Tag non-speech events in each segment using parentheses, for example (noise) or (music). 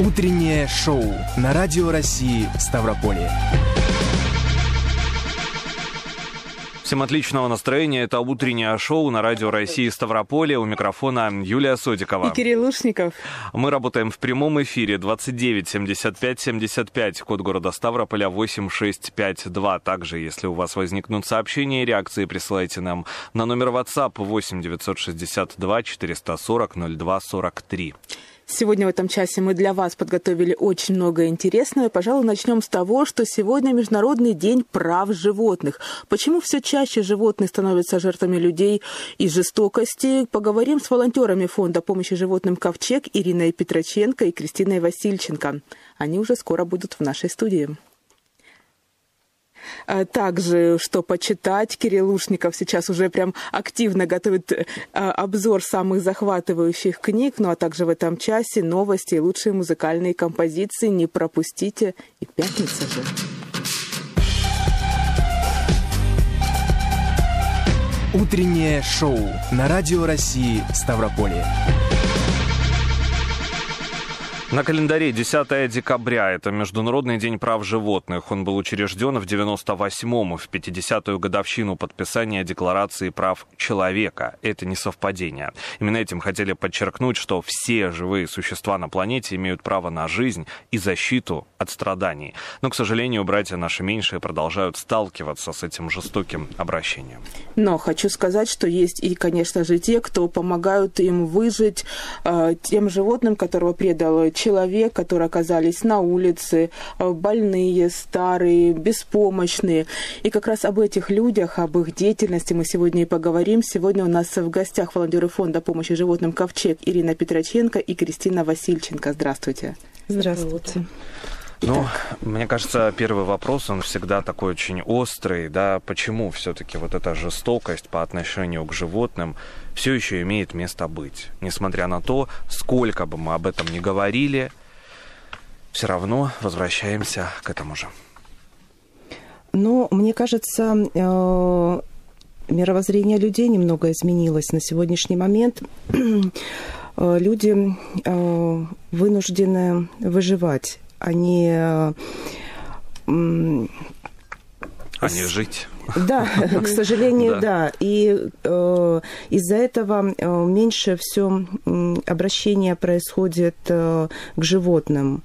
Утреннее шоу на Радио России Ставрополье. Всем отличного настроения. Это утреннее шоу на Радио России Ставрополье. У микрофона Юлия Содикова. И Кирилл Лушников. Мы работаем в прямом эфире 29 75 75, код города Ставрополя 8652. Также, если у вас возникнут сообщения и реакции, присылайте нам на номер WhatsApp 8 962 440 02 43. Сегодня в этом часе мы для вас подготовили очень много интересного. Пожалуй, начнем с того, что сегодня Международный день прав животных. Почему все чаще животные становятся жертвами людей и жестокости? Поговорим с волонтерами Фонда помощи животным «Ковчег» Ириной Петроченко и Кристиной Васильченко. Они уже скоро будут в нашей студии. А также, что почитать, Кирилл Лушников сейчас уже прям активно готовит а, обзор самых захватывающих книг, ну а также в этом часе новости и лучшие музыкальные композиции. Не пропустите. И пятница же. Утреннее шоу на Радио России Ставрополье. На календаре 10 декабря. Это Международный день прав животных. Он был учрежден в 98-м, в 50-ю годовщину подписания Декларации прав человека. Это не совпадение. Именно этим хотели подчеркнуть, что все живые существа на планете имеют право на жизнь и защиту от страданий. Но, к сожалению, братья наши меньшие продолжают сталкиваться с этим жестоким обращением. Но хочу сказать, что есть и, конечно же, те, кто помогают им выжить, э, тем животным, которого предал человек, которые оказались на улице, э, больные, старые, беспомощные. И как раз об этих людях, об их деятельности мы сегодня и поговорим. Сегодня у нас в гостях волонтеры фонда помощи животным «Ковчег» Ирина Петроченко и Кристина Васильченко. Здравствуйте. Здравствуйте. Ну, мне кажется, первый вопрос, он всегда такой очень острый, да, почему все-таки вот эта жестокость по отношению к животным все еще имеет место быть. Несмотря на то, сколько бы мы об этом ни говорили, все равно возвращаемся к этому же. Ну, мне кажется, э, мировоззрение людей немного изменилось на сегодняшний момент. Э, люди э, вынуждены выживать они... А не жить. Да, к сожалению, да. И э, из-за этого э, меньше все обращение происходит э, к животным.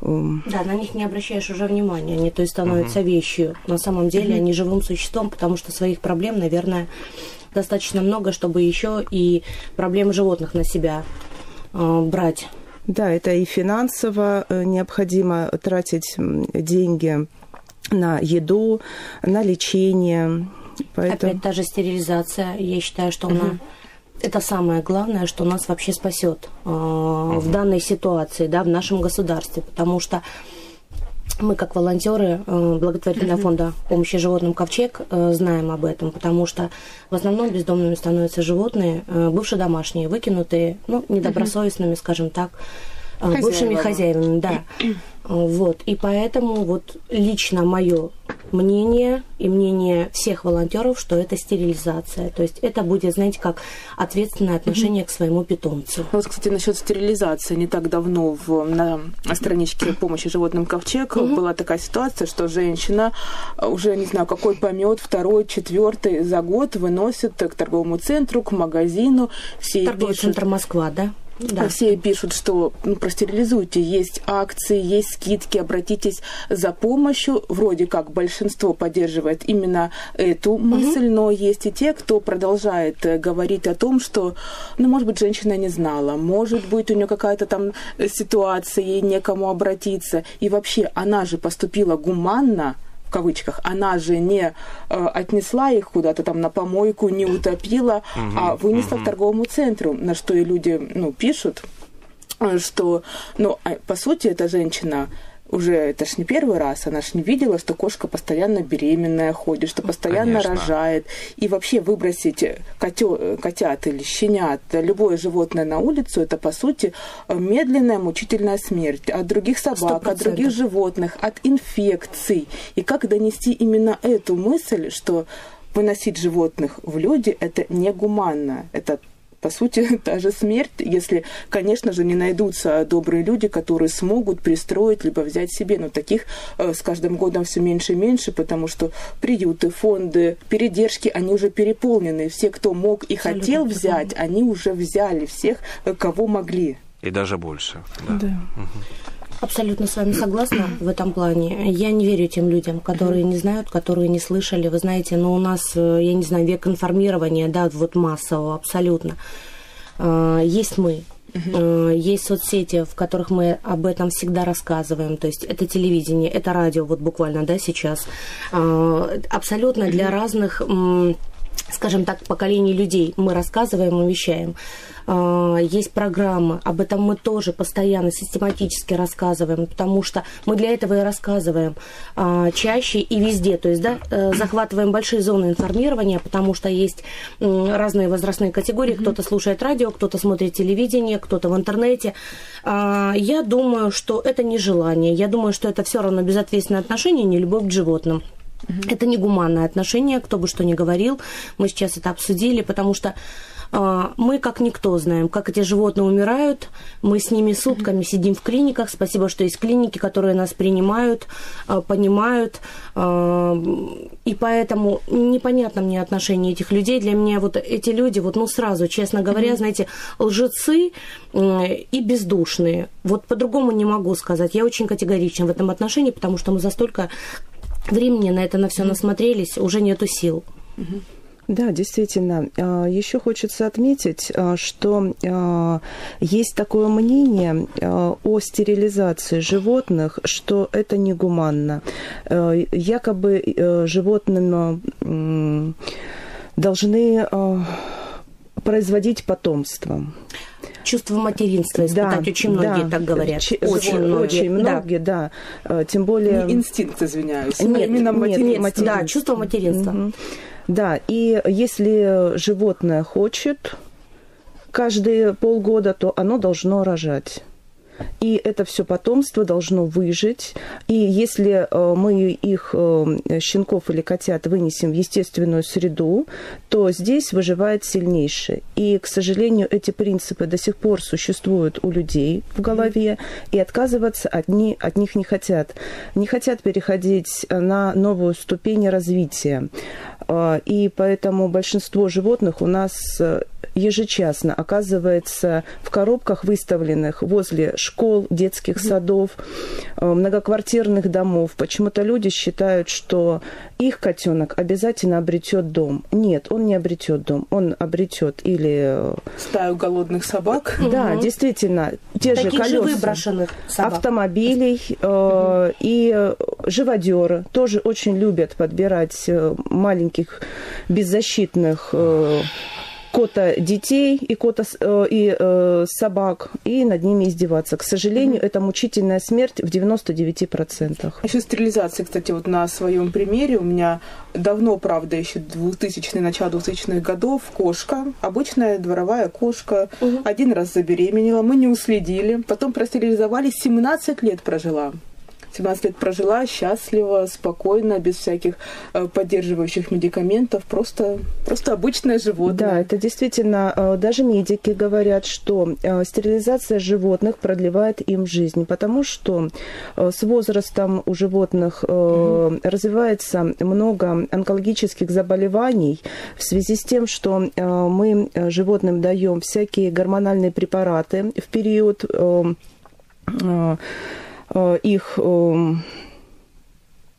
Да, на них не обращаешь уже внимания, они то есть становятся угу. вещью. На самом деле угу. они живым существом, потому что своих проблем, наверное, достаточно много, чтобы еще и проблемы животных на себя э, брать. Да, это и финансово необходимо тратить деньги на еду, на лечение. Поэтому... Опять та же стерилизация. Я считаю, что она угу. это самое главное, что нас вообще спасет э, угу. в данной ситуации, да, в нашем государстве, потому что мы, как волонтеры э, благотворительного фонда помощи животным «Ковчег», э, знаем об этом, потому что в основном бездомными становятся животные, э, бывшие домашние, выкинутые, ну, недобросовестными, скажем так, Хозяева. бывшими хозяевами, да. (clears throat) Вот. И поэтому вот лично мое мнение и мнение всех волонтеров, что это стерилизация. То есть это будет, знаете, как ответственное отношение mm-hmm. к своему питомцу. Вот, кстати, насчет стерилизации. Не так давно в, на страничке помощи животным ковчег mm-hmm. была такая ситуация, что женщина уже, не знаю, какой помет, второй, четвертый за год выносит к торговому центру, к магазину. Все Торговый пишут... центр Москва, да? Да. Все пишут, что ну, простерилизуйте, есть акции, есть скидки, обратитесь за помощью. Вроде как большинство поддерживает именно эту мысль, угу. но есть и те, кто продолжает э, говорить о том, что, ну, может быть, женщина не знала, может быть, у нее какая-то там ситуация, ей некому обратиться. И вообще, она же поступила гуманно, кавычках, она же не э, отнесла их куда-то там на помойку, не утопила, угу, а вынесла угу. к торговому центру, на что и люди ну, пишут, э, что, ну, а, по сути, эта женщина уже это ж не первый раз, она ж не видела, что кошка постоянно беременная ходит, что постоянно Конечно. рожает. И вообще выбросить котё, котят или щенят, любое животное на улицу, это, по сути, медленная мучительная смерть от других собак, 100%. от других животных, от инфекций. И как донести именно эту мысль, что выносить животных в люди – это негуманно, это по сути, (laughs) та же смерть, если, конечно же, не найдутся добрые люди, которые смогут пристроить либо взять себе. Но таких э, с каждым годом все меньше и меньше, потому что приюты, фонды, передержки, они уже переполнены. Все, кто мог и Абсолютно хотел взять, они уже взяли всех, э, кого могли. И даже больше. Да. да. Абсолютно с вами согласна в этом плане. Я не верю тем людям, которые не знают, которые не слышали. Вы знаете, но ну, у нас, э, я не знаю, век информирования, да, вот массового, абсолютно. А, есть мы, Uh-huh. Есть соцсети, в которых мы об этом всегда рассказываем. То есть это телевидение, это радио, вот буквально, да, сейчас. Абсолютно для разных скажем так, поколений людей мы рассказываем вещаем. А, есть программы, об этом мы тоже постоянно, систематически рассказываем, потому что мы для этого и рассказываем а, чаще и везде, то есть, да, э, захватываем большие зоны информирования, потому что есть разные возрастные категории, кто-то слушает радио, кто-то смотрит телевидение, кто-то в интернете. А, я думаю, что это не желание, я думаю, что это все равно безответственное отношение, не любовь к животным. Это не гуманное отношение, кто бы что ни говорил. Мы сейчас это обсудили, потому что а, мы, как никто, знаем, как эти животные умирают. Мы с ними сутками сидим в клиниках. Спасибо, что есть клиники, которые нас принимают, а, понимают. А, и поэтому непонятно мне отношение этих людей. Для меня вот эти люди, вот ну сразу, честно говоря, mm-hmm. знаете, лжецы и бездушные. Вот по-другому не могу сказать. Я очень категорична в этом отношении, потому что мы за столько времени на это на все насмотрелись, уже нету сил. Да, действительно. А, Еще хочется отметить, а, что а, есть такое мнение о стерилизации животных, что это негуманно. Якобы животным должны производить потомство чувство материнства испытать. Да, очень многие да. так говорят. Ч- очень многие. Очень многие, да. да. Э, тем более... Не инстинкт, извиняюсь. Нет, именно материнство. Нет, материнство. Да, чувство материнства. Угу. Да, и если животное хочет каждые полгода, то оно должно рожать и это все потомство должно выжить. И если э, мы их э, щенков или котят вынесем в естественную среду, то здесь выживает сильнейший. И, к сожалению, эти принципы до сих пор существуют у людей в голове, и отказываться от, ни, от них не хотят. Не хотят переходить на новую ступень развития. Э, и поэтому большинство животных у нас ежечасно оказывается в коробках, выставленных возле школ, детских садов, э, многоквартирных домов. Почему-то люди считают, что их котенок обязательно обретет дом. Нет, он не обретет дом. Он обретет или... Э, Стаю голодных собак. Да, угу. действительно. Те Таких же колеса. Же выброшенных собак. Автомобилей э, и живодеры тоже очень любят подбирать э, маленьких беззащитных э, кота детей и кота э, и э, собак и над ними издеваться. К сожалению, mm-hmm. это мучительная смерть в 99%. Еще стерилизация, кстати, вот на своем примере у меня давно, правда, еще 2000-е, начало 2000-х годов кошка, обычная дворовая кошка, угу. один раз забеременела, мы не уследили, потом простерилизовали, 17 лет прожила. 17 лет прожила счастливо, спокойно, без всяких э, поддерживающих медикаментов, просто, просто обычное животное. Да, это действительно, э, даже медики говорят, что э, стерилизация животных продлевает им жизнь, потому что с возрастом у животных mm развивается много онкологических заболеваний в связи с тем, что мы животным даем всякие гормональные препараты в период их эм,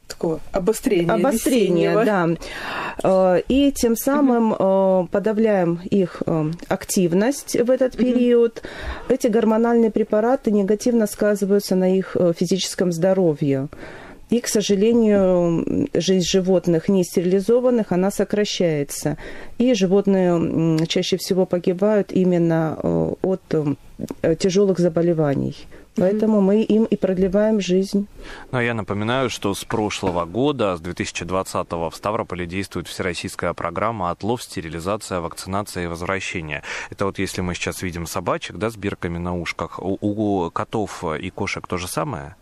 такого обострения. Обострения, да. Э, и тем самым угу. подавляем их активность в этот период. Угу. Эти гормональные препараты негативно сказываются на их физическом здоровье. И, к сожалению, жизнь животных не стерилизованных, она сокращается. И животные чаще всего погибают именно от тяжелых заболеваний. Поэтому мы им и продлеваем жизнь. Но я напоминаю, что с прошлого года, с 2020 в Ставрополе действует всероссийская программа «Отлов, стерилизация, вакцинация и возвращение». Это вот если мы сейчас видим собачек, да, с бирками на ушках, у, у котов и кошек то же самое?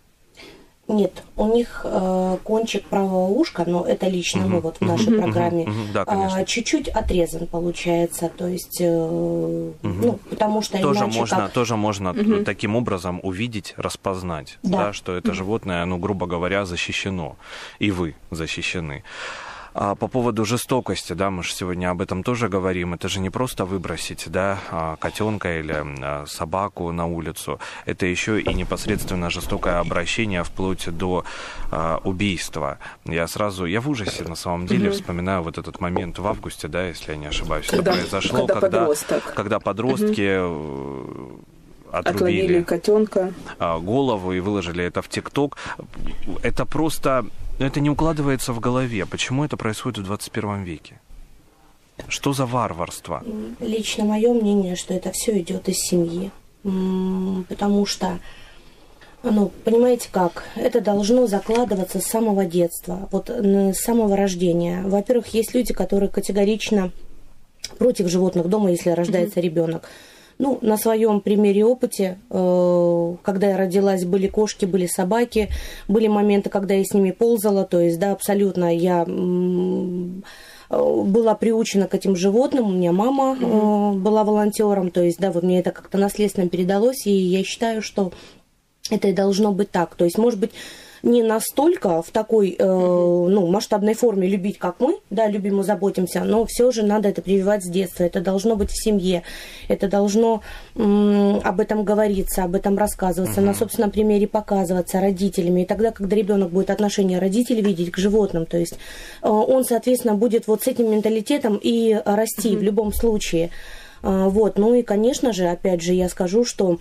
Нет, у них э, кончик правого ушка, но это лично мы вот в нашей программе, Да, конечно. а, чуть-чуть отрезан получается, то есть, э, ну, потому что Тоже иначе можно, как... тоже можно т- таким образом увидеть, распознать, да. Да. что это животное, ну, грубо говоря, защищено. И вы защищены. А по поводу жестокости, да, мы же сегодня об этом тоже говорим. Это же не просто выбросить, да, а, котенка или а, собаку на улицу. Это еще и непосредственно жестокое обращение вплоть до убийства. Я сразу, я в ужасе на самом деле вспоминаю вот этот момент в августе, да, если я не ошибаюсь, это Когда- произошло, когда подросток. когда подростки Отловили отрубили котенка. а, голову и выложили это в ТикТок. Это просто... ну, Это не укладывается в голове. Почему это происходит в 21 веке? Что за варварство? Лично мое мнение, что это все идет из семьи. Потому что, ну, понимаете как, это должно закладываться с самого детства, вот с самого рождения. Во-первых, есть люди, которые категорично против животных дома, если рождается ребенок. Ну, на своем примере опыте, э, когда я родилась, были кошки, были собаки, были моменты, когда я с ними ползала, то есть, да, абсолютно я э, была приучена к этим животным, у меня мама э, была волонтером, то есть, да, вот мне это как-то наследственно передалось, и я считаю, что это и должно быть так. То есть, может быть, не настолько в такой э, ну, масштабной форме любить, как мы, да, любим и заботимся, но все же надо это прививать с детства. Это должно быть в семье, это должно м, об этом говориться, об этом рассказываться, на собственном примере показываться родителями. И тогда, когда ребенок будет отношение родителей видеть к животным, то есть э, он, соответственно, будет вот с этим менталитетом и расти в любом случае. А, Вот, ну и, конечно же, опять же, я скажу, что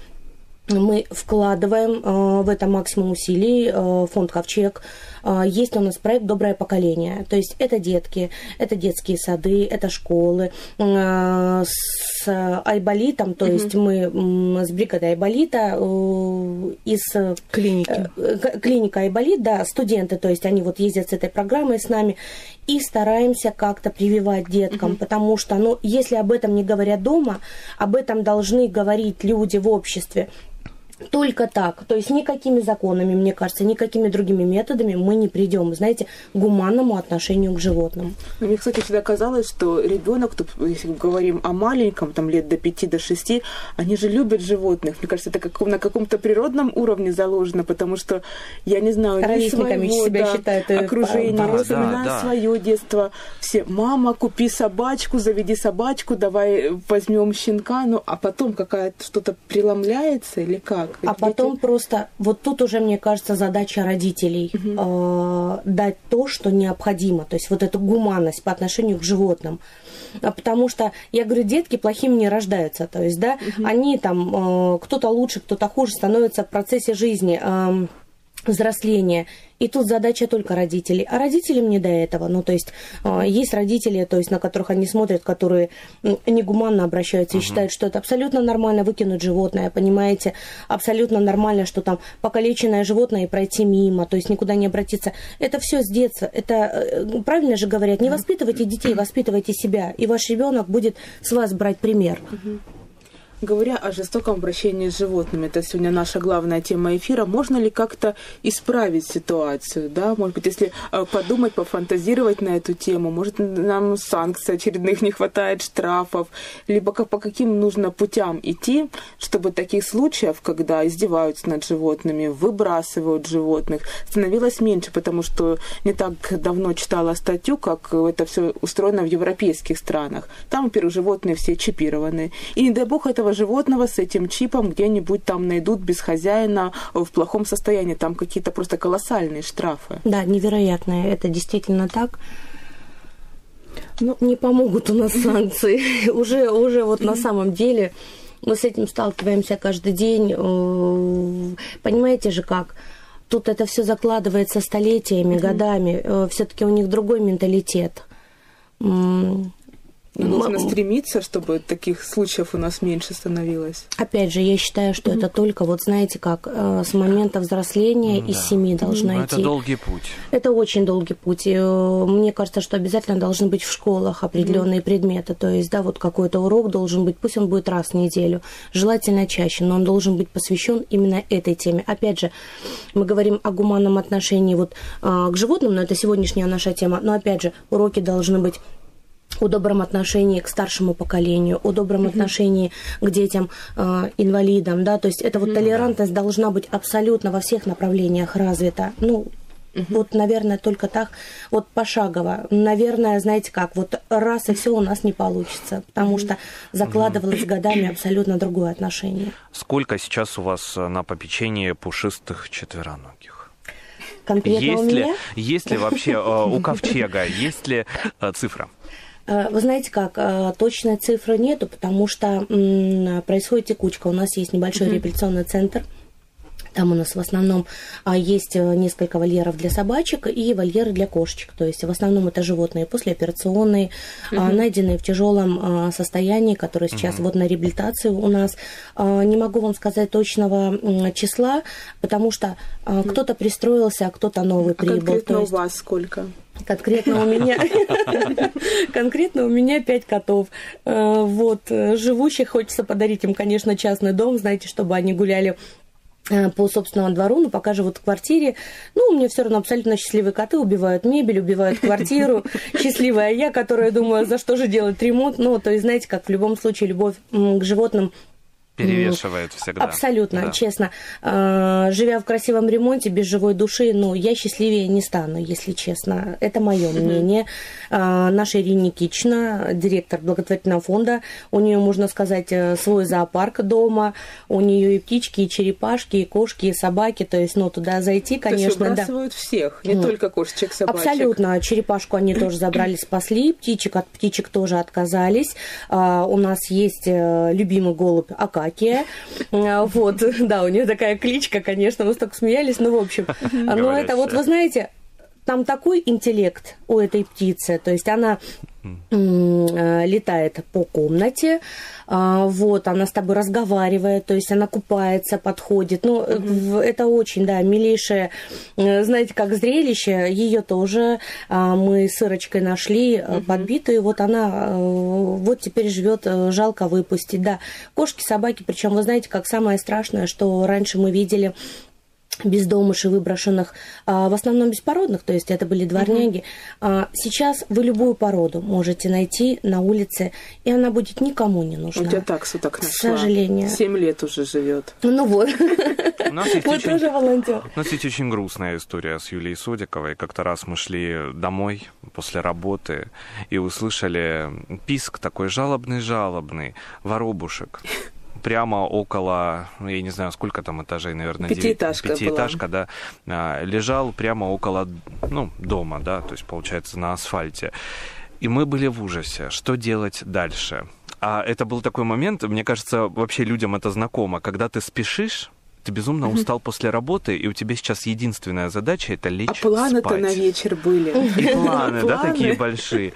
мы вкладываем э, в это максимум усилий, э, фонд «Ковчег». Э, есть у нас проект «Доброе поколение». То есть это детки, это детские сады, это школы. С Айболитом, то есть мы с бригадой Айболита из Клиники. клиника Айболит, да, студенты, то есть они вот ездят с этой программой с нами и стараемся как-то прививать деткам, потому что, ну, если об этом не говорят дома, об этом должны говорить люди в обществе. Только так, то есть никакими законами, мне кажется, никакими другими методами мы не придем, знаете, к гуманному отношению к животным. Мне, кстати, всегда казалось, что ребенок, тут, если мы говорим о маленьком, там лет до 5 до 6, они же любят животных. Мне кажется, это как, на каком-то природном уровне заложено, потому что я не знаю, ни Ровесниками своего, себя да, считают, э, окружения. да, я да, да. свое детство. Все, мама, купи собачку, заведи собачку, давай возьмем щенка. Ну, а потом какая-то что-то преломляется или как? А потом просто, вот тут уже, мне кажется, задача родителей э, дать то, что необходимо, то есть вот эту гуманность по отношению к животным. А Потому что, я говорю, детки плохими не рождаются, то есть, да, они там, э, кто-то лучше, кто-то хуже становятся в процессе жизни. эм, взросления. И тут задача только родителей. А родителям не до этого. Ну, то есть, э, есть родители, то есть, на которых они смотрят, которые негуманно обращаются и считают, что это абсолютно нормально выкинуть животное, понимаете? Абсолютно нормально, что там покалеченное животное и пройти мимо, то есть никуда не обратиться. Это все с детства. Это э, правильно же говорят, не воспитывайте детей, воспитывайте себя. И ваш ребенок будет с вас брать пример. Говоря о жестоком обращении с животными, это сегодня наша главная тема эфира, можно ли как-то исправить ситуацию, да? Может быть, если э, подумать, пофантазировать на эту тему, может, нам санкций очередных не хватает, штрафов, либо как, по каким нужно путям идти, чтобы таких случаев, когда издеваются над животными, выбрасывают животных, становилось меньше, потому что не так давно читала статью, как это все устроено в европейских странах. Там, во-первых, животные все чипированы. И не дай бог этого животного с этим чипом где-нибудь там найдут без хозяина в плохом состоянии. Там какие-то просто колоссальные штрафы. Да, невероятно, это действительно так. Ну, Не помогут у нас (laughs) санкции. уже, уже вот на самом деле мы с этим сталкиваемся каждый день. Э, Понимаете же как? Тут это все закладывается столетиями, годами. Все-таки у них другой менталитет. М, Нужно стремиться, чтобы таких случаев у нас меньше становилось. Опять же, я считаю, что это только, вот знаете как, э, с момента взросления Да. из семьи должно Ну, идти. Это долгий путь. Это очень долгий путь. И, э, мне кажется, что обязательно должны быть в школах определенные предметы. То есть, да, вот какой-то урок должен быть, пусть он будет раз в неделю, желательно чаще, но он должен быть посвящен именно этой теме. Опять же, мы говорим о гуманном отношении вот а, к животным, но это сегодняшняя наша тема. Но опять же, уроки должны быть о добром отношении к старшему поколению, о добром отношении к детям, э, инвалидам, да, то есть эта вот толерантность должна быть абсолютно во всех направлениях развита. Ну, вот, наверное, только так, вот пошагово. Наверное, знаете как, вот раз и все у нас не получится, потому что закладывалось годами абсолютно другое отношение. Сколько сейчас у вас э, на попечении пушистых четвероногих? Конкретно у Есть ли, меня... есть ли вообще э, у ковчега, есть ли э, цифра? Э, Вы знаете как, э, точной цифры нету, потому что происходит текучка. У нас есть небольшой реабилитационный центр. Там у нас в основном а, есть э, несколько вольеров для собачек и вольеры для кошечек. То есть в основном это животные послеоперационные, а, найденные в тяжелом а, состоянии, которые сейчас вот на реабилитации у нас. Не могу вам сказать точного числа, потому что а, кто-то пристроился, а кто-то новый А прибыл. конкретно То у есть- вас сколько? Конкретно у меня, (laughs) конкретно у меня пять котов. Э, Вот, э, живущих хочется подарить им, конечно, частный дом, знаете, чтобы они гуляли по собственному двору, но пока живут в квартире. Ну, у меня все равно абсолютно счастливые коты убивают мебель, убивают квартиру. (laughs) Счастливая я, которая думаю, за что же делать ремонт. Ну, то есть, знаете, как в любом случае любовь к животным Перевешивает всегда. Абсолютно, Да. честно. А, Живя в красивом ремонте, без живой души, ну, я счастливее не стану, если честно. Это мое мнение. А, Наша Ирина Никитична, директор благотворительного фонда, у нее, можно сказать, э, свой зоопарк дома, у нее и птички, и черепашки, и кошки, и собаки, то есть, ну, туда зайти, То есть конечно, да. выбрасывают всех, не Ну, только кошечек, собачек. Абсолютно. Черепашку они тоже забрали, спасли. Птичек от птичек тоже отказались. А, у нас есть э, любимый голубь Акакия. А, вот, (laughs) да, у нее такая кличка, конечно, мы столько смеялись, ну, в общем. Но это вот, вы знаете, там такой интеллект у этой птицы, то есть она э, летает по комнате, а, вот, она с тобой разговаривает, то есть она купается, подходит, ну, в- это очень, да, милейшее, э, знаете, как зрелище, ее тоже а, мы с Ирочкой нашли, э, подбитую, вот она, вот теперь живет, жалко выпустить, да, кошки, собаки, причем вы знаете, как самое страшное, что раньше мы видели бездомышей, выброшенных, а, в основном беспородных, то есть это были дворняги. А, Сейчас вы любую породу можете найти на улице, и она будет никому не нужна. У тебя таксу так К нашла. сожалению. Семь лет уже живет. Ну вот, У нас есть вы очень- тоже волонтер. У нас есть очень грустная история с Юлией Содиковой. Как-то раз мы шли домой после работы и услышали писк такой жалобный-жалобный воробушек. Прямо около, ну, я не знаю, сколько там этажей, наверное, Пятиэтажка была. пятиэтажка, да, а, лежал прямо около, ну, дома, да, то есть, получается, на асфальте. И мы были в ужасе, что делать дальше. А это был такой момент, мне кажется, вообще людям это знакомо, когда ты спешишь, ты безумно устал после работы, и у тебя сейчас единственная задача это лечь А планы-то на вечер были. И планы, да, такие большие.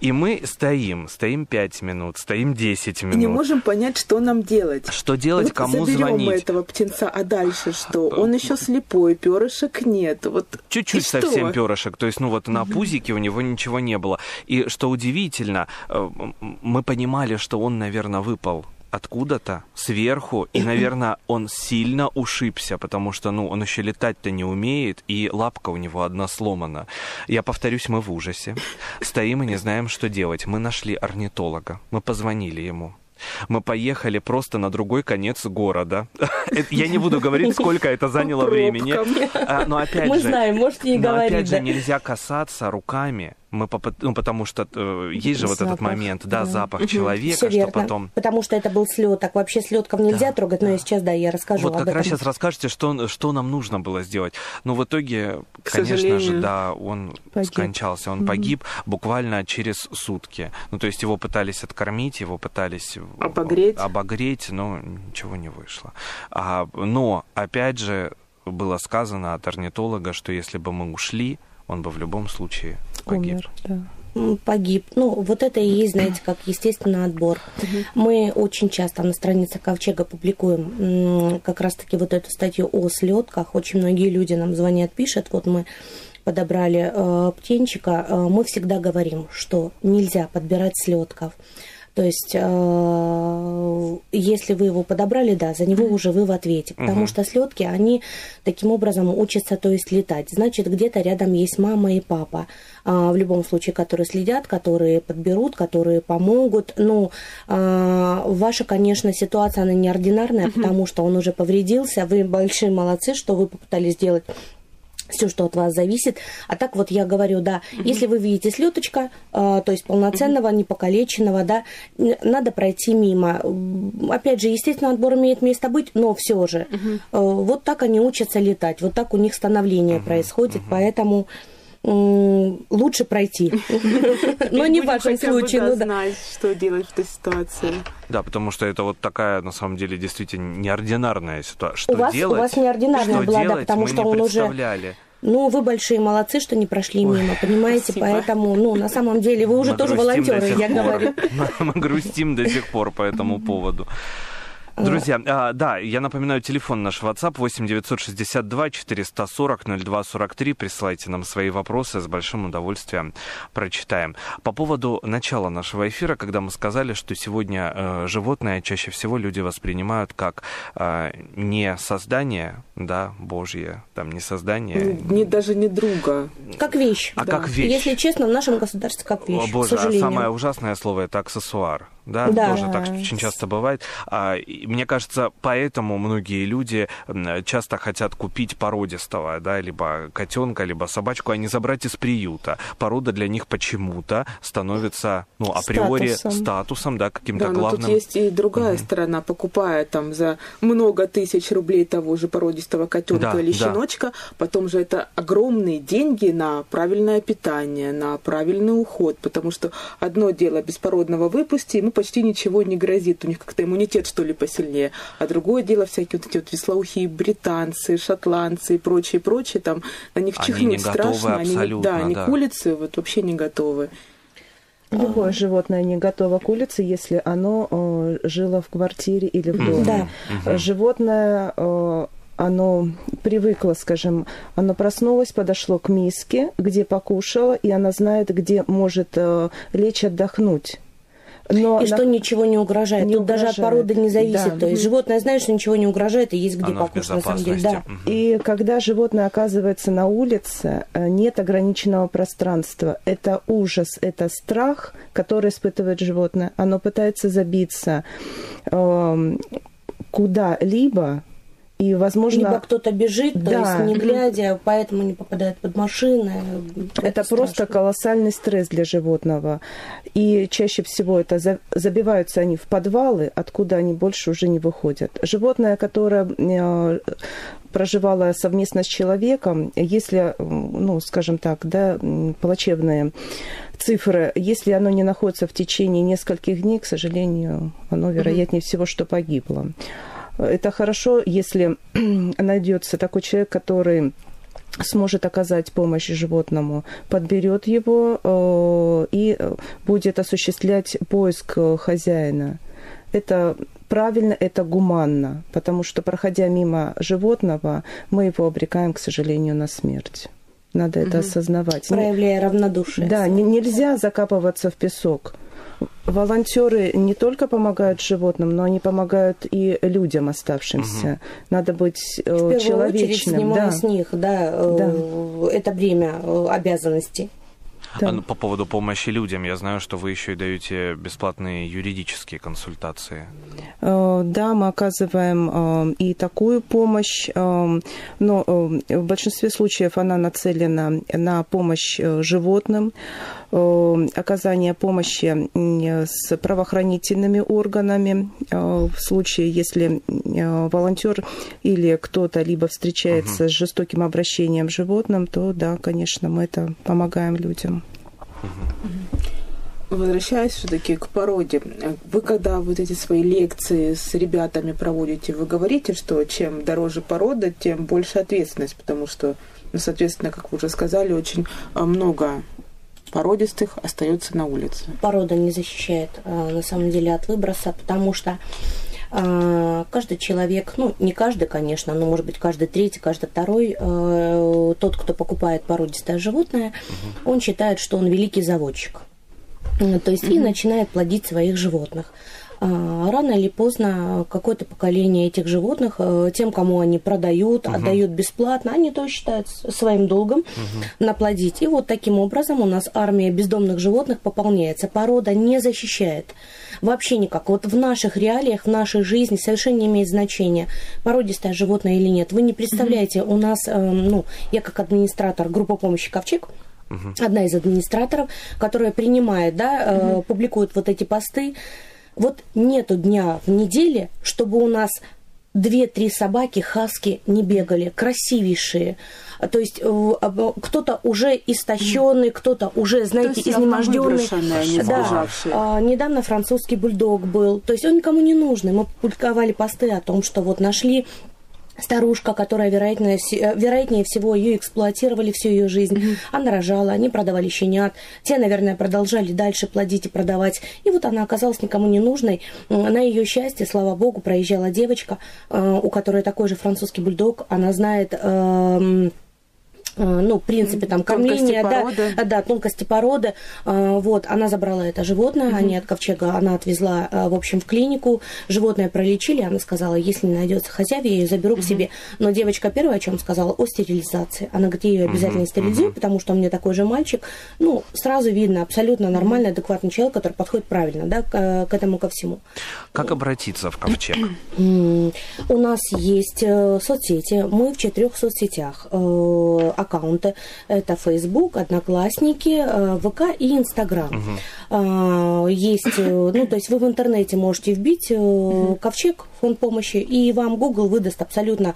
И мы стоим, стоим 5 минут, стоим 10 И минут. не можем понять, что нам делать. Что делать, вот кому заберем мы звонить? этого птенца, а дальше что? Он еще слепой, перышек нет. Вот Чуть-чуть и совсем перышек, то есть, ну вот на пузике у него ничего не было. И что удивительно, э, мы понимали, что он, наверное, выпал откуда-то сверху, и, наверное, он сильно ушибся, потому что, ну, он еще летать-то не умеет, и лапка у него одна сломана. Я повторюсь, мы в ужасе. Стоим и не знаем, что делать. Мы нашли орнитолога, мы позвонили ему. Мы поехали просто на другой конец города. (laughs) Я не буду говорить, сколько это заняло времени. А, Но опять Мы же, знаем, можете не но говорить, опять же, да. нельзя касаться руками. Мы попыт- ну, потому что э, есть же вот этот момент, да, да. запах Мгм. человека, что верно. потом. Потому что это был слеток. Вообще слетков нельзя Да, трогать, но я сейчас, да, я расскажу Вот как этом. раз сейчас расскажете, что, что нам нужно было сделать. Но в итоге, К конечно же, да, он Погиб. скончался, он погиб буквально через сутки. Ну, то есть его пытались откормить, его пытались Обогреть. обогреть, но ничего не вышло. А, но, опять же, было сказано от орнитолога, что если бы мы ушли, он бы в любом случае погиб. Умер, да. погиб. Ну, вот это и есть, знаете, как естественный отбор. Мы очень часто на странице Ковчега публикуем как раз-таки вот эту статью о слетках. Очень многие люди нам звонят, пишут. Вот мы подобрали э, птенчика, э, мы всегда говорим, что нельзя подбирать слетков. То есть, э, если вы его подобрали, да, за него уже вы в ответе. Потому угу. что слетки, они таким образом учатся, то есть летать. Значит, где-то рядом есть мама и папа. Э, в любом случае, которые следят, которые подберут, которые помогут. Ну, э, ваша, конечно, ситуация, она неординарная, угу. потому что он уже повредился. Вы большие молодцы, что вы попытались сделать все, что от вас зависит. А так вот я говорю, да, угу. если вы видите слеточка, э, то есть полноценного, угу. непокалеченного, да, надо пройти мимо. Опять же, естественно, отбор имеет место быть, но все же. Э, вот так они учатся летать, вот так у них становление угу. происходит, угу. поэтому лучше пройти. Но не в вашем случае. Ну знать, что делать в этой ситуации. Да, потому что это вот такая, на самом деле, действительно неординарная ситуация. Что у вас, делать? У вас неординарная была, да, потому что он уже... Ну, вы большие молодцы, что не прошли Ой, мимо, понимаете? Спасибо. Поэтому, ну, на самом деле, вы уже Мы тоже волонтеры, я говорю. (laughs) Мы грустим до сих пор по этому поводу. Друзья, а, да, я напоминаю, телефон наш WhatsApp 8 962 440 02 43. Присылайте нам свои вопросы, с большим удовольствием прочитаем. По поводу начала нашего эфира, когда мы сказали, что сегодня э, животное чаще всего люди воспринимают как э, не создание, да, Божье, там не создание. Не, даже не друга. Как вещь. А да. как вещь. Если честно, в нашем государстве как вещь, О, Боже, а самое ужасное слово это аксессуар да, да. тоже так очень часто бывает. А, мне кажется, поэтому многие люди часто хотят купить породистого, да, либо котенка, либо собачку, а не забрать из приюта. Порода для них почему-то становится, ну, априори статусом, статусом да, каким-то да, главным. Но тут есть и другая угу. сторона, покупая там за много тысяч рублей того же породистого котенка да, или щеночка, да. потом же это огромные деньги на правильное питание, на правильный уход, потому что одно дело беспородного выпусти, ему почти ничего не грозит, у них как-то иммунитет, что ли, посильнее. А другое дело, всякие вот эти вот веслоухие британцы, шотландцы и прочее, прочее, там на них они чихнуть страшно. Они, да, они да. к улице вот вообще не готовы. Любое животное не готово к улице, если оно э, жило в квартире или в доме. Да. Животное э, оно привыкло, скажем, оно проснулось, подошло к миске, где покушало, и она знает, где может э, лечь отдохнуть. Но и на... что ничего не угрожает. Не Тут угрожает. даже от породы не зависит. Да. То есть животное знает, что ничего не угрожает, и есть где Оно покушать на самом деле. Да. Угу. И когда животное оказывается на улице, э, нет ограниченного пространства. Это ужас, это страх, который испытывает животное. Оно пытается забиться э, куда-либо, и, возможно... Либо кто-то бежит, да. то есть не глядя, поэтому не попадает под машины. Это, это просто колоссальный стресс для животного. И чаще всего это забиваются они в подвалы, откуда они больше уже не выходят. Животное, которое э, проживало совместно с человеком, если, ну, скажем так, да, плачевные цифры, если оно не находится в течение нескольких дней, к сожалению, оно, вероятнее всего, что погибло. Это хорошо, если (clears throat) найдется такой человек, который сможет оказать помощь животному, подберет его э, и будет осуществлять поиск хозяина. Это правильно, это гуманно, потому что, проходя мимо животного, мы его обрекаем, к сожалению, на смерть. Надо угу. это осознавать. Проявляя равнодушие. Да, не, нельзя закапываться в песок. Волонтеры не только помогают животным, но они помогают и людям оставшимся. Угу. Надо быть э, человечным. Очередь, да. с них, да, э, да. это бремя э, обязанностей. Да. А, по поводу помощи людям, я знаю, что вы еще и даете бесплатные юридические консультации. Да, мы оказываем и такую помощь, но в большинстве случаев она нацелена на помощь животным, Э, оказания помощи с правоохранительными органами э, в случае, если э, волонтер или кто-то либо встречается угу. с жестоким обращением животным, то да, конечно, мы это помогаем людям. Возвращаясь все-таки к породе, вы когда вот эти свои лекции с ребятами проводите, вы говорите, что чем дороже порода, тем больше ответственность, потому что, ну, соответственно, как вы уже сказали, очень много породистых остается на улице? Порода не защищает на самом деле от выброса, потому что каждый человек, ну не каждый, конечно, но может быть каждый третий, каждый второй, тот, кто покупает породистое животное, угу. он считает, что он великий заводчик. То есть угу. и начинает плодить своих животных. А, рано или поздно какое-то поколение этих животных, э, тем, кому они продают, угу. отдают бесплатно, они то считают своим долгом угу. наплодить. И вот таким образом у нас армия бездомных животных пополняется. Порода не защищает вообще никак. Вот в наших реалиях, в нашей жизни совершенно не имеет значения, породистое животное или нет. Вы не представляете, угу. у нас, эм, ну, я как администратор группы помощи «Ковчег», Угу. Одна из администраторов, которая принимает, да, угу. публикует вот эти посты. Вот нету дня в неделе, чтобы у нас две-три собаки хаски не бегали, красивейшие. То есть кто-то уже истощенный, кто-то уже, знаете, изнеможденный. Да. А, недавно французский бульдог был. То есть он никому не нужный. Мы публиковали посты о том, что вот нашли старушка, которая, вероятнее, э, вероятнее всего, ее эксплуатировали всю ее жизнь. Mm-hmm. Она рожала, они продавали щенят. Те, наверное, продолжали дальше плодить и продавать. И вот она оказалась никому не нужной. На ее счастье, слава богу, проезжала девочка, э, у которой такой же французский бульдог. Она знает Э, ну, в принципе, там, кормление, да, да, тонкости породы. Э, вот, она забрала это животное, угу. они от ковчега, она отвезла, э, в общем, в клинику. Животное пролечили, она сказала, если не найдется хозяин, я ее заберу угу. к себе. Но девочка первая, о чем сказала, о стерилизации. Она говорит, я ее обязательно угу. стерилизую, потому что у меня такой же мальчик. Ну, сразу видно, абсолютно нормальный, адекватный человек, который подходит правильно, да, к, к этому ко всему. Как обратиться в ковчег? (clears throat) У нас есть соцсети, мы в четырех соцсетях аккаунты. Это Facebook, Одноклассники, э, ВК и Инстаграм. Угу. Есть, э, ну, то есть вы в интернете можете вбить угу. ковчег фонд помощи, и вам Google выдаст абсолютно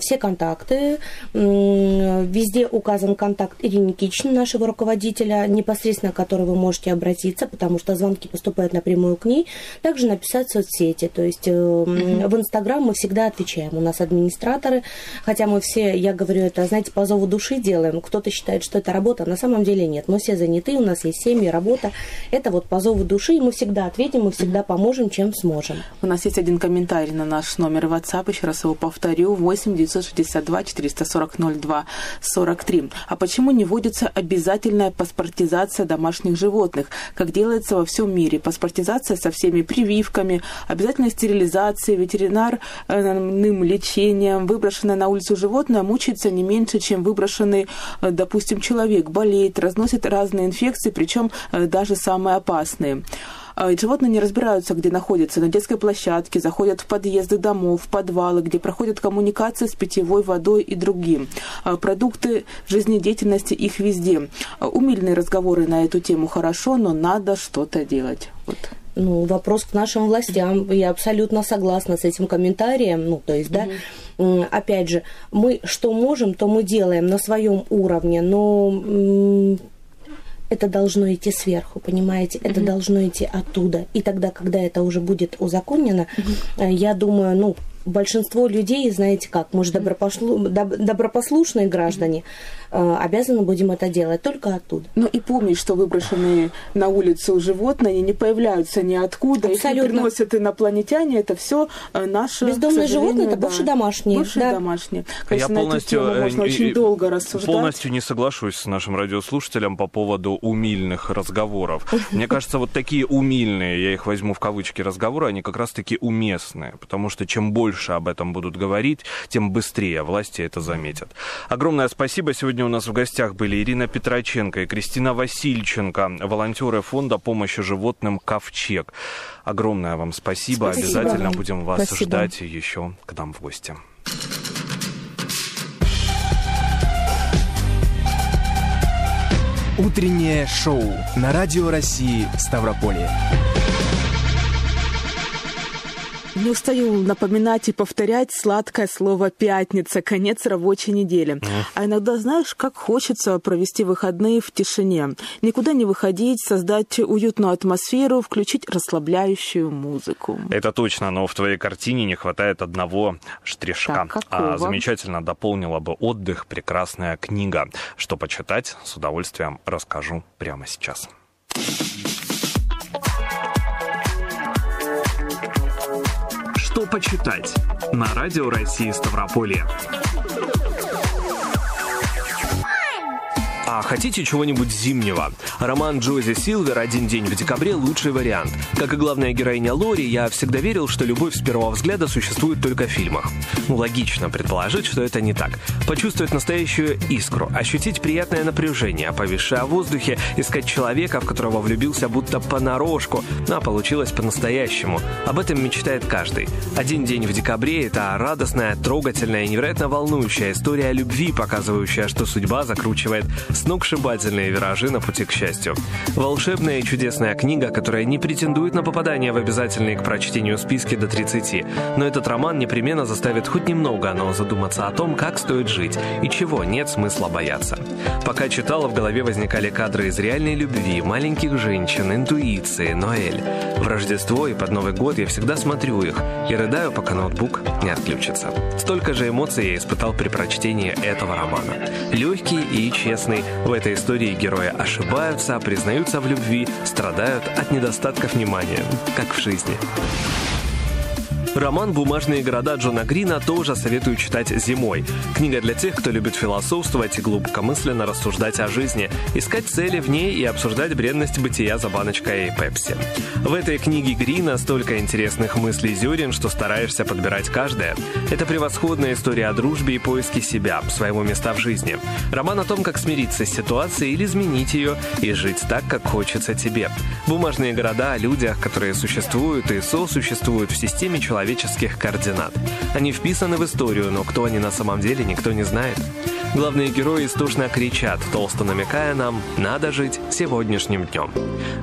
все контакты. Везде указан контакт Ирины Никитичны, нашего руководителя, непосредственно к которой вы можете обратиться, потому что звонки поступают напрямую к ней. Также написать в соцсети, то есть угу. в Инстаграм мы всегда отвечаем. У нас администраторы, хотя мы все, я говорю это, знаете, по зову души делаем. Кто-то считает, что это работа, на самом деле нет. Мы все заняты, у нас есть семьи, работа. Это вот по зову души, и мы всегда ответим, мы всегда поможем, чем сможем. У нас есть один комментарий на наш номер WhatsApp, еще раз его повторю, 8 962 440 02 43. А почему не вводится обязательная паспортизация домашних животных, как делается во всем мире? Паспортизация со всеми прививками, обязательная стерилизация, ветеринарным лечением, выброшенное на улицу животное мучается не меньше, чем выброшенное выброшенный, э, допустим, человек болеет, разносит разные инфекции, причем э, даже самые опасные. А, животные не разбираются, где находятся, на детской площадке, заходят в подъезды домов, в подвалы, где проходят коммуникации с питьевой водой и другим. А, продукты жизнедеятельности их везде. Умильные разговоры на эту тему хорошо, но надо что-то делать. Вот ну, вопрос к нашим властям. Я абсолютно согласна с этим комментарием. Ну, то есть, да, угу. опять же, мы что можем, то мы делаем на своем уровне, но это должно идти сверху, понимаете? Это mm должно идти оттуда. И тогда, когда это уже будет узаконено, mm я думаю, ну, большинство людей, знаете как, может, добропослу... добропослушные граждане, обязаны будем это делать только оттуда. Ну и помнить, что выброшенные на улицу животные не появляются ниоткуда, Абсолютно. их приносят инопланетяне, это все э, наши... Бездомные животные, это да, бывшие домашние. Бывшие да. домашние. Конечно, Я полностью, на эту тему можно очень долго рассуждать. Полностью не соглашусь с нашим радиослушателем по поводу умильных разговоров. (laughs) Мне кажется, вот такие умильные, я их возьму в кавычки, разговоры, они как раз-таки уместные, потому что чем больше об этом будут говорить, тем быстрее власти это заметят. Огромное спасибо. Сегодня у нас в гостях были Ирина Петроченко и Кристина Васильченко, волонтеры фонда помощи животным «Ковчег». Огромное вам спасибо. спасибо. Обязательно будем вас спасибо. ждать еще к нам в гости. Утреннее шоу на Радио России Ставрополье. Не устаю напоминать и повторять сладкое слово «пятница», конец рабочей недели. Mm. А иногда, знаешь, как хочется провести выходные в тишине. Никуда не выходить, создать уютную атмосферу, включить расслабляющую музыку. Это точно, но в твоей картине не хватает одного штришка. Так, какого? а, замечательно дополнила бы отдых прекрасная книга. Что почитать, с удовольствием расскажу прямо сейчас. Что почитать на Радио России Ставрополье. А хотите чего-нибудь зимнего? Роман Джози Силвер «Один день в декабре» — лучший вариант. Как и главная героиня Лори, я всегда верил, что любовь с первого взгляда существует только в фильмах. Ну, логично предположить, что это не так. Почувствовать настоящую искру, ощутить приятное напряжение, повисшее в воздухе, искать человека, в которого влюбился будто понарошку, а получилось по-настоящему. Об этом мечтает каждый. «Один день в декабре» — это радостная, трогательная и невероятно волнующая история любви, показывающая, что судьба закручивает сногсшибательные виражи на пути к счастью. Волшебная и чудесная книга, которая не претендует на попадание в обязательные к прочтению списки до 30, но этот роман непременно заставит хоть немного, но задуматься о том, как стоит жить и чего нет смысла бояться. Пока читала, в голове возникали кадры из реальной любви, маленьких женщин, интуиции, Ноэль. В Рождество и под Новый год я всегда смотрю их и рыдаю, пока ноутбук не отключится. Столько же эмоций я испытал при прочтении этого романа. Легкий и честный, в этой истории герои ошибаются, признаются в любви, страдают от недостатка внимания, как в жизни. Роман «Бумажные города» Джона Грина тоже советую читать зимой. Книга для тех, кто любит философствовать и глубокомысленно рассуждать о жизни, искать цели в ней и обсуждать бредность бытия за баночкой пепси. В этой книге Грина столько интересных мыслей зерен, что стараешься подбирать каждое. Это превосходная история о дружбе и поиске себя, своего места в жизни. Роман о том, как смириться с ситуацией или изменить ее и жить так, как хочется тебе. «Бумажные города» о людях, которые существуют и сосуществуют в системе человека человеческих координат. Они вписаны в историю, но кто они на самом деле, никто не знает. Главные герои истошно кричат, толсто намекая нам «надо жить сегодняшним днем».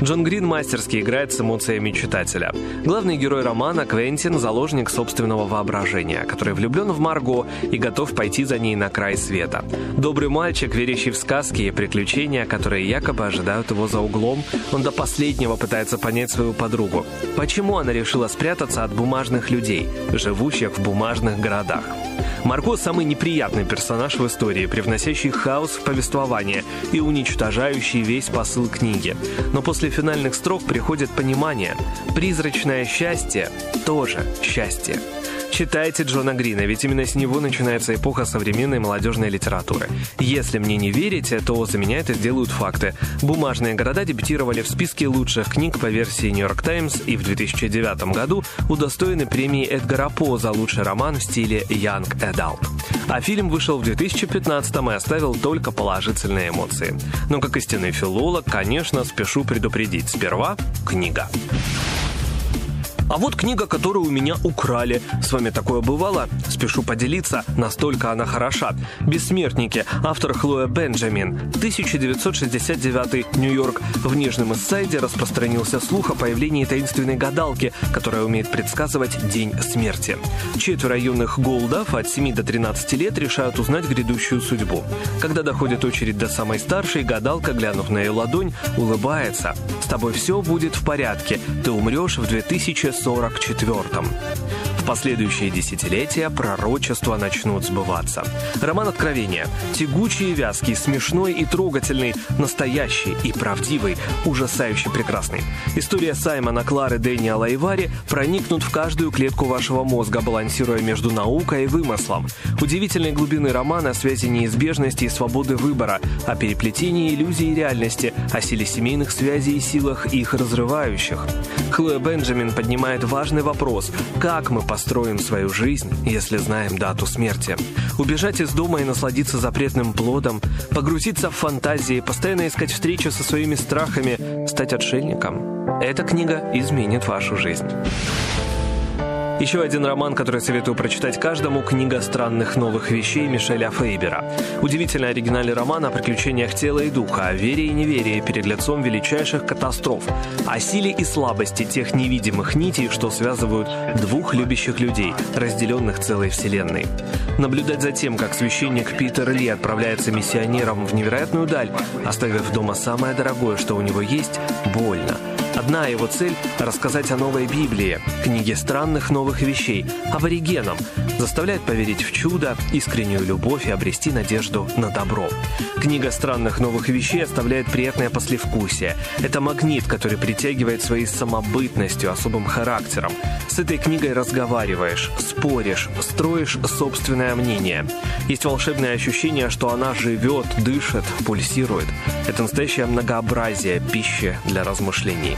Джон Грин мастерски играет с эмоциями читателя. Главный герой романа Квентин – заложник собственного воображения, который влюблен в Марго и готов пойти за ней на край света. Добрый мальчик, верящий в сказки и приключения, которые якобы ожидают его за углом, он до последнего пытается понять свою подругу. Почему она решила спрятаться от бумажных людей, живущих в бумажных городах? Марго – самый неприятный персонаж в истории, привносящий хаос в повествование и уничтожающий весь посыл книги. Но после финальных строк приходит понимание – призрачное счастье тоже счастье. Читайте Джона Грина, ведь именно с него начинается эпоха современной молодежной литературы. Если мне не верите, то за меня это сделают факты. «Бумажные города» дебютировали в списке лучших книг по версии York Times и в 2009 году удостоены премии Эдгара По за лучший роман в стиле Young Adult. А фильм вышел в 2015 и оставил только положительные эмоции. Но как истинный филолог, конечно, спешу предупредить. Сперва книга. А вот книга, которую у меня украли. С вами такое бывало? Спешу поделиться, настолько она хороша. «Бессмертники», автор Хлоя Бенджамин. 1969 Нью-Йорк. В Нижнем Иссайде распространился слух о появлении таинственной гадалки, которая умеет предсказывать день смерти. Четверо юных голдов от 7 до 13 лет решают узнать грядущую судьбу. Когда доходит очередь до самой старшей, гадалка, глянув на ее ладонь, улыбается. «С тобой все будет в порядке. Ты умрешь в 2000 1944 в последующие десятилетия пророчества начнут сбываться. Роман «Откровения» – тягучий и вязкий, смешной и трогательный, настоящий и правдивый, ужасающе прекрасный. История Саймона, Клары, Дэниела и Вари проникнут в каждую клетку вашего мозга, балансируя между наукой и вымыслом. Удивительной глубины романа о связи неизбежности и свободы выбора, о переплетении иллюзий и реальности, о силе семейных связей и силах их разрывающих. Хлоя Бенджамин поднимает важный вопрос – как мы построим свою жизнь, если знаем дату смерти. Убежать из дома и насладиться запретным плодом, погрузиться в фантазии, постоянно искать встречи со своими страхами, стать отшельником. Эта книга изменит вашу жизнь. Еще один роман, который советую прочитать каждому, книга странных новых вещей Мишеля Фейбера. Удивительный оригинальный роман о приключениях тела и духа, о вере и неверии перед лицом величайших катастроф, о силе и слабости тех невидимых нитей, что связывают двух любящих людей, разделенных целой вселенной. Наблюдать за тем, как священник Питер Ли отправляется миссионером в невероятную даль, оставив дома самое дорогое, что у него есть, больно – Одна его цель – рассказать о новой Библии, книге странных новых вещей, аборигенам, заставляет поверить в чудо, искреннюю любовь и обрести надежду на добро. Книга странных новых вещей оставляет приятное послевкусие. Это магнит, который притягивает своей самобытностью, особым характером. С этой книгой разговариваешь, споришь, строишь собственное мнение. Есть волшебное ощущение, что она живет, дышит, пульсирует. Это настоящее многообразие пищи для размышлений.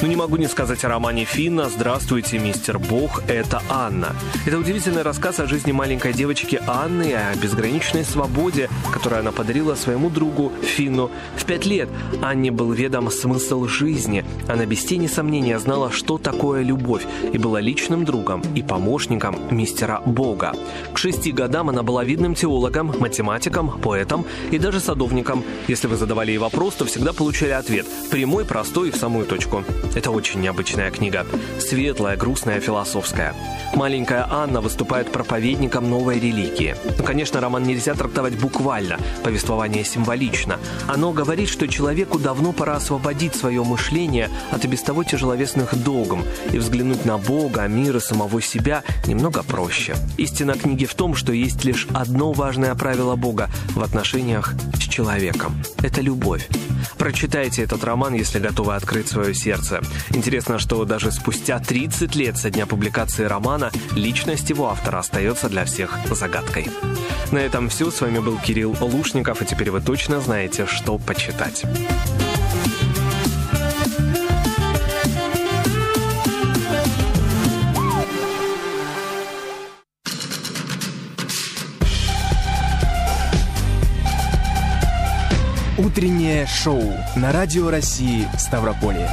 Но ну, не могу не сказать о романе Финна «Здравствуйте, мистер Бог, это Анна». Это удивительный рассказ о жизни маленькой девочки Анны и о безграничной свободе, которую она подарила своему другу Финну. В пять лет Анне был ведом смысл жизни. Она без тени сомнения знала, что такое любовь, и была личным другом и помощником мистера Бога. К шести годам она была видным теологом, математиком, поэтом и даже садовником. Если вы задавали ей вопрос, то всегда получали ответ. Прямой, простой и в самую точку. Это очень необычная книга. Светлая, грустная, философская. Маленькая Анна выступает проповедником новой религии. Ну, конечно, роман нельзя трактовать буквально, повествование символично. Оно говорит, что человеку давно пора освободить свое мышление от и без того тяжеловесных догм и взглянуть на Бога, мир и самого себя немного проще. Истина книги в том, что есть лишь одно важное правило Бога в отношениях с человеком. Это любовь. Прочитайте этот роман, если готовы открыть свое сердце. Интересно, что даже спустя 30 лет со дня публикации романа личность его автора остается для всех загадкой. На этом все. С вами был Кирилл Лушников, и теперь вы точно знаете, что почитать. Утреннее шоу на Радио России Ставрополье.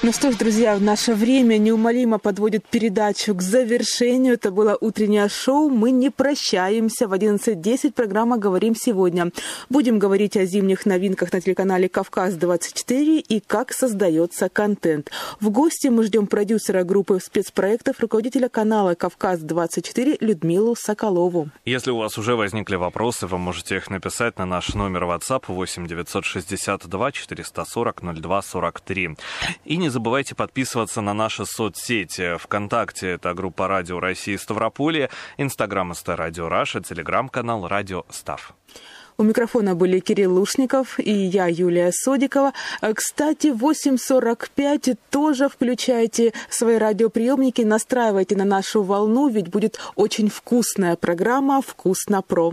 Ну что ж, друзья, наше время неумолимо подводит передачу к завершению. Это было утреннее шоу. Мы не прощаемся. В 11.10 программа «Говорим сегодня». Будем говорить о зимних новинках на телеканале «Кавказ-24» и как создается контент. В гости мы ждем продюсера группы спецпроектов, руководителя канала «Кавказ-24» Людмилу Соколову. Если у вас уже возникли вопросы, вы можете их написать на наш номер WhatsApp 8 962 440 02 43. И не не забывайте подписываться на наши соцсети. Вконтакте это группа Радио России Ставрополье, Инстаграм ST Radio Russia, Телеграм-канал Радио Став. У микрофона были Кирилл Лушников и я, Юлия Содикова. Э, кстати, 8.45 тоже включайте свои радиоприемники, настраивайте на нашу волну, ведь будет очень вкусная программа «Вкусно про».